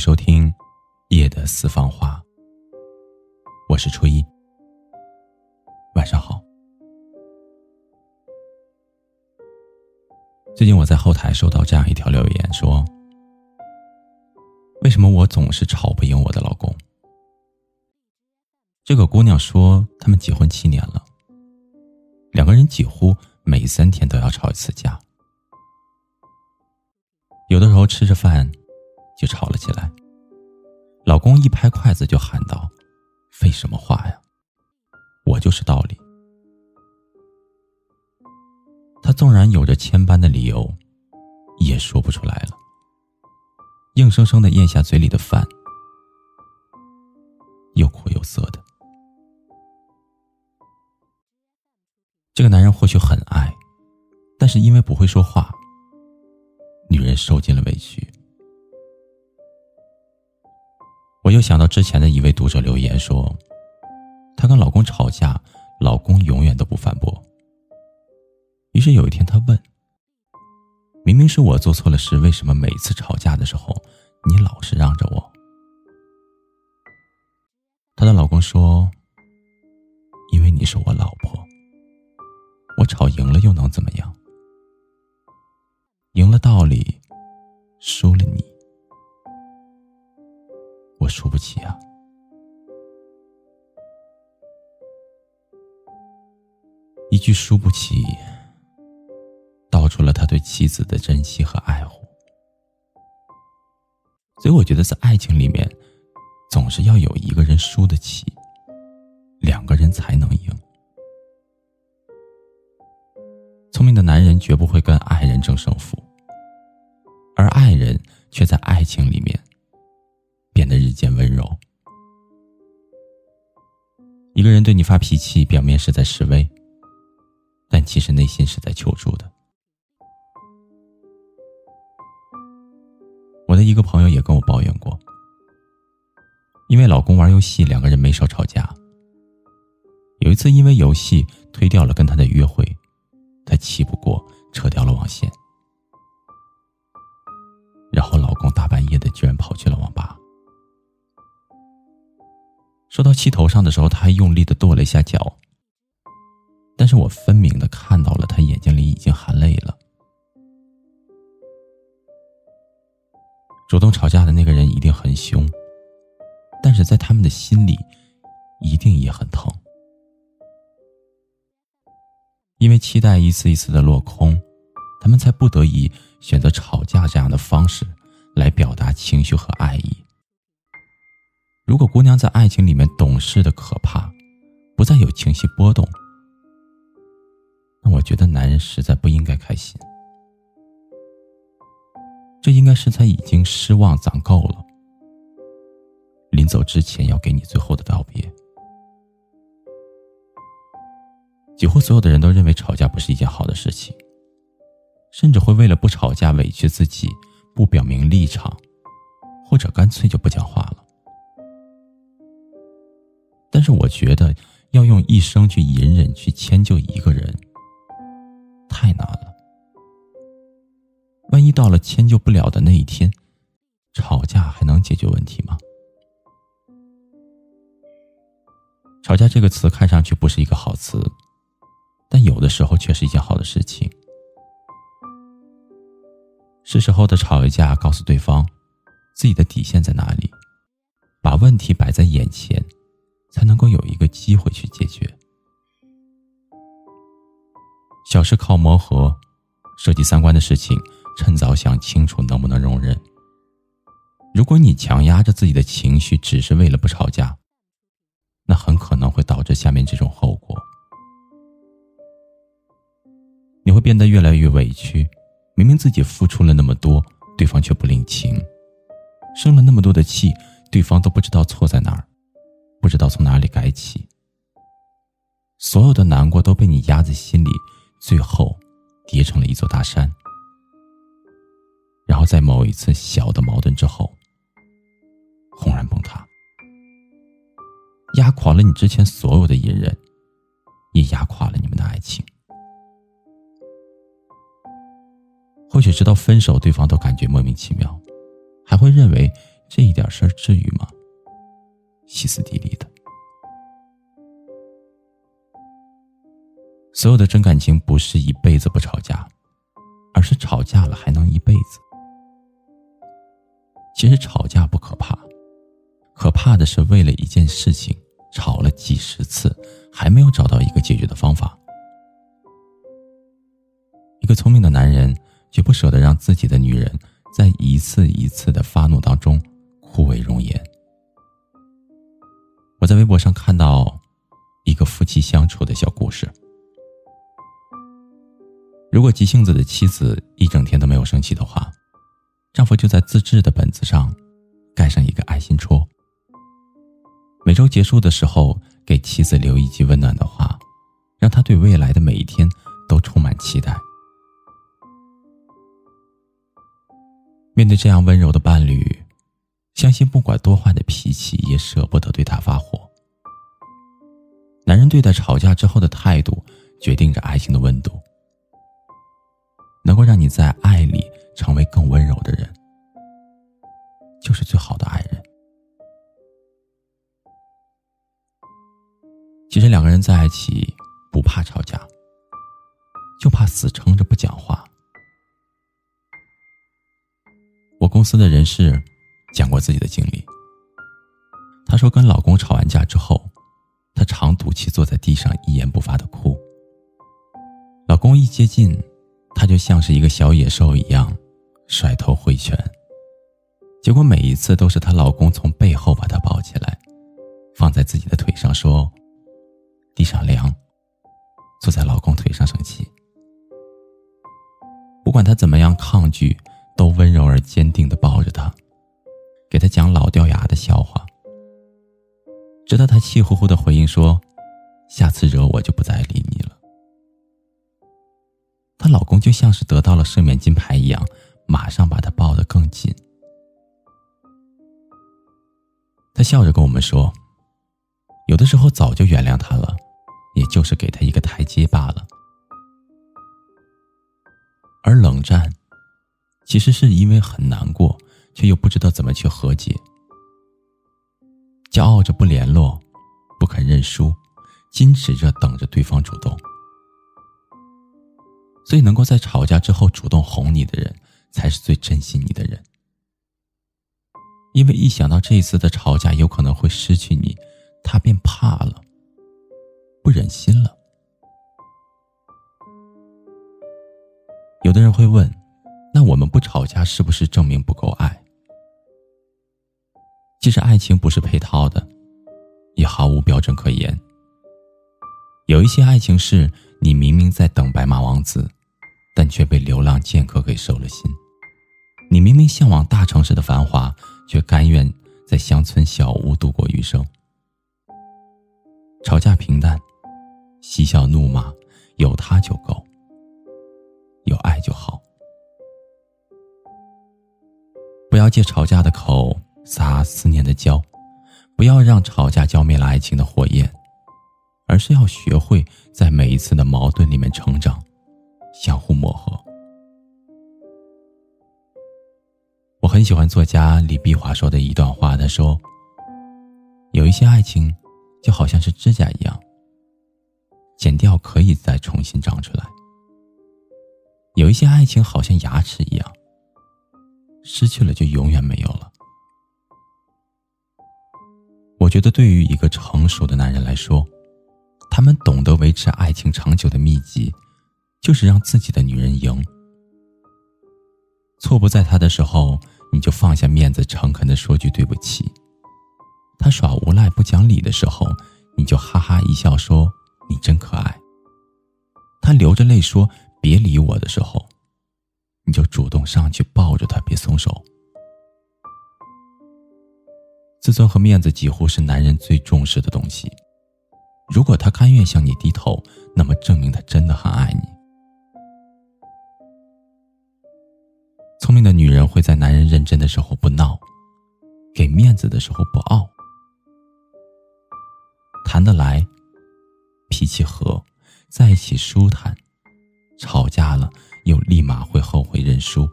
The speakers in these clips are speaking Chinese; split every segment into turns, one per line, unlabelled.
收听《夜的私房话》，我是初一。晚上好。最近我在后台收到这样一条留言，说：“为什么我总是吵不赢我的老公？”这个姑娘说，他们结婚七年了，两个人几乎每三天都要吵一次架，有的时候吃着饭。就吵了起来。老公一拍筷子就喊道：“废什么话呀！我就是道理。”他纵然有着千般的理由，也说不出来了，硬生生的咽下嘴里的饭，又苦又涩的。这个男人或许很爱，但是因为不会说话，女人受尽了委屈。我又想到之前的一位读者留言说，她跟老公吵架，老公永远都不反驳。于是有一天，她问：“明明是我做错了事，为什么每次吵架的时候，你老是让着我？”她的老公说：“因为你是我老婆，我吵赢了又能怎么样？赢了道理，输了你。”输不起啊！一句“输不起”，道出了他对妻子的珍惜和爱护。所以，我觉得在爱情里面，总是要有一个人输得起，两个人才能赢。聪明的男人绝不会跟爱人争胜负，而爱人却在爱情里面。的日渐温柔。一个人对你发脾气，表面是在示威，但其实内心是在求助的。我的一个朋友也跟我抱怨过，因为老公玩游戏，两个人没少吵架。有一次因为游戏推掉了跟他的约会，他气不过，扯掉了网线，然后老公大半夜的居然跑去了网吧。说到气头上的时候，他还用力的跺了一下脚。但是我分明的看到了他眼睛里已经含泪了。主动吵架的那个人一定很凶，但是在他们的心里，一定也很疼。因为期待一次一次的落空，他们才不得已选择吵架这样的方式来表达情绪和爱。如果姑娘在爱情里面懂事的可怕，不再有情绪波动，那我觉得男人实在不应该开心。这应该是他已经失望攒够了，临走之前要给你最后的道别。几乎所有的人都认为吵架不是一件好的事情，甚至会为了不吵架委屈自己，不表明立场，或者干脆就不讲话了。但是我觉得要用一生去隐忍、去迁就一个人，太难了。万一到了迁就不了的那一天，吵架还能解决问题吗？吵架这个词看上去不是一个好词，但有的时候却是一件好的事情。是时候的吵一架，告诉对方自己的底线在哪里，把问题摆在眼前。才能够有一个机会去解决。小事靠磨合，涉及三观的事情，趁早想清楚能不能容忍。如果你强压着自己的情绪，只是为了不吵架，那很可能会导致下面这种后果：你会变得越来越委屈。明明自己付出了那么多，对方却不领情；生了那么多的气，对方都不知道错在哪儿。不知道从哪里改起，所有的难过都被你压在心里，最后叠成了一座大山。然后在某一次小的矛盾之后，轰然崩塌，压垮了你之前所有的隐忍，也压垮了你们的爱情。或许直到分手，对方都感觉莫名其妙，还会认为这一点事儿至于吗？歇斯底里的。所有的真感情不是一辈子不吵架，而是吵架了还能一辈子。其实吵架不可怕，可怕的是为了一件事情吵了几十次，还没有找到一个解决的方法。一个聪明的男人绝不舍得让自己的女人在一次一次的发怒当中枯萎容颜。我在微博上看到一个夫妻相处的小故事。如果急性子的妻子一整天都没有生气的话，丈夫就在自制的本子上盖上一个爱心戳。每周结束的时候，给妻子留一句温暖的话，让她对未来的每一天都充满期待。面对这样温柔的伴侣，相信不管多坏的脾气，也舍不得对他发火。男人对待吵架之后的态度，决定着爱情的温度。能够让你在爱里成为更温柔的人，就是最好的爱人。其实两个人在一起不怕吵架，就怕死撑着不讲话。我公司的人事讲过自己的经历，她说跟老公吵完架之后，她常赌气坐在地上一言不发的哭。老公一接近。她就像是一个小野兽一样，甩头挥拳。结果每一次都是她老公从背后把她抱起来，放在自己的腿上，说：“地上凉，坐在老公腿上生气。”不管她怎么样抗拒，都温柔而坚定的抱着他，给他讲老掉牙的笑话。直到他气呼呼的回应说：“下次惹我就不再理你了。”她老公就像是得到了赦免金牌一样，马上把她抱得更紧。他笑着跟我们说：“有的时候早就原谅他了，也就是给他一个台阶罢了。”而冷战，其实是因为很难过，却又不知道怎么去和解，骄傲着不联络，不肯认输，矜持着等着对方主动。所以，能够在吵架之后主动哄你的人，才是最珍惜你的人。因为一想到这一次的吵架有可能会失去你，他便怕了，不忍心了。有的人会问：那我们不吵架是不是证明不够爱？其实，爱情不是配套的，也毫无标准可言。有一些爱情是你明明在等白马王子。但却被流浪剑客给收了心。你明明向往大城市的繁华，却甘愿在乡村小屋度过余生。吵架平淡，嬉笑怒骂，有他就够，有爱就好。不要借吵架的口撒思念的娇，不要让吵架浇灭了爱情的火焰，而是要学会在每一次的矛盾里面成长。相互磨合。我很喜欢作家李碧华说的一段话，他说：“有一些爱情，就好像是指甲一样，剪掉可以再重新长出来；有一些爱情好像牙齿一样，失去了就永远没有了。”觉得，对于一个成熟的男人来说，他们懂得维持爱情长久的秘籍。就是让自己的女人赢。错不在他的时候，你就放下面子，诚恳的说句对不起；他耍无赖不讲理的时候，你就哈哈一笑说你真可爱；他流着泪说别理我的时候，你就主动上去抱着他，别松手。自尊和面子几乎是男人最重视的东西。如果他甘愿向你低头，那么证明他真的很爱你。聪明的女人会在男人认真的时候不闹，给面子的时候不傲，谈得来，脾气和，在一起舒坦，吵架了又立马会后悔认输。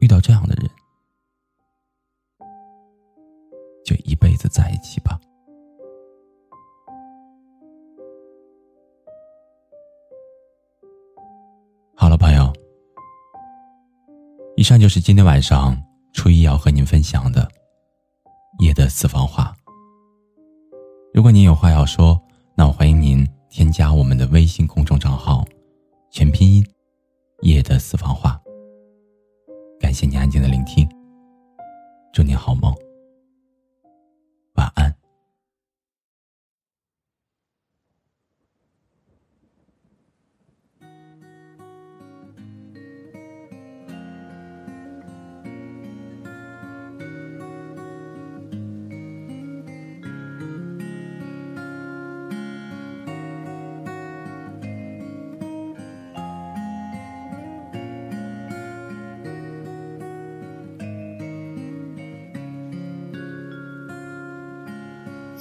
遇到这样的人，子在一起吧。好了，朋友，以上就是今天晚上初一要和您分享的夜的私房话。如果您有话要说，那我欢迎您添加我们的微信公众账号，全拼音夜的私房话。感谢您安静的聆听，祝您好梦。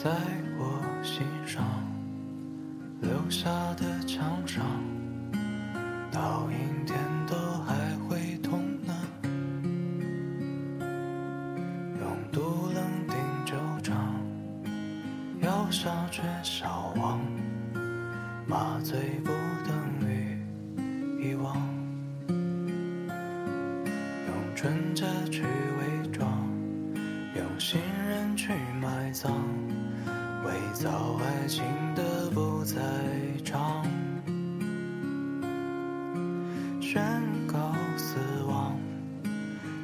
在我心上留下的墙上，到阴天都还会痛呢。用毒冷定纠缠，药效却消亡，麻醉不等于遗忘。用纯洁去伪装，用信任去埋葬。伪造爱情的不在场，宣告死亡，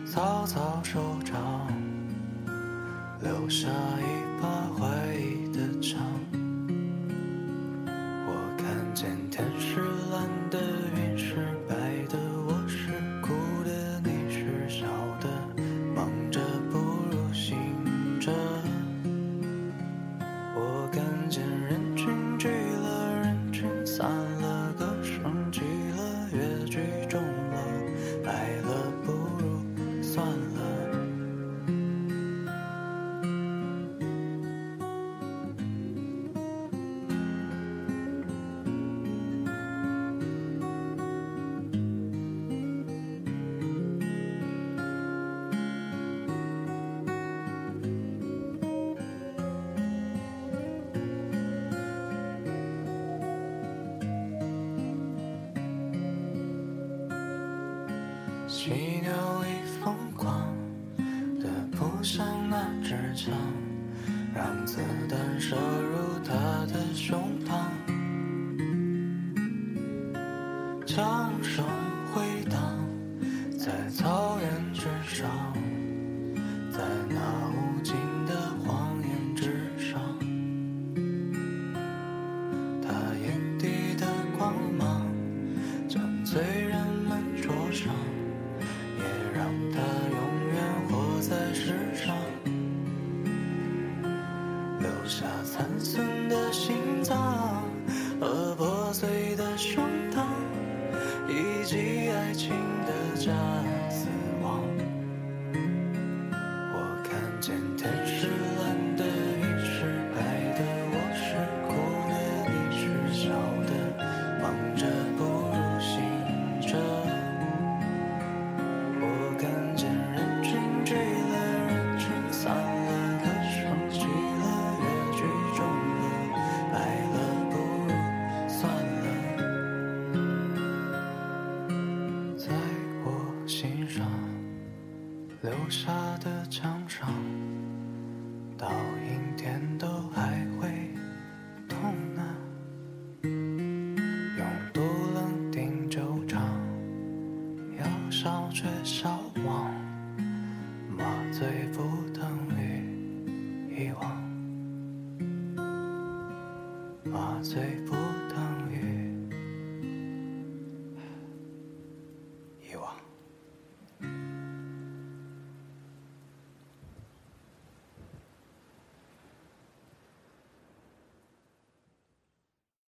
草草收场，留下一把怀上那支枪，让子弹射入他的胸膛，枪声却消亡，麻醉不等于遗忘，麻醉。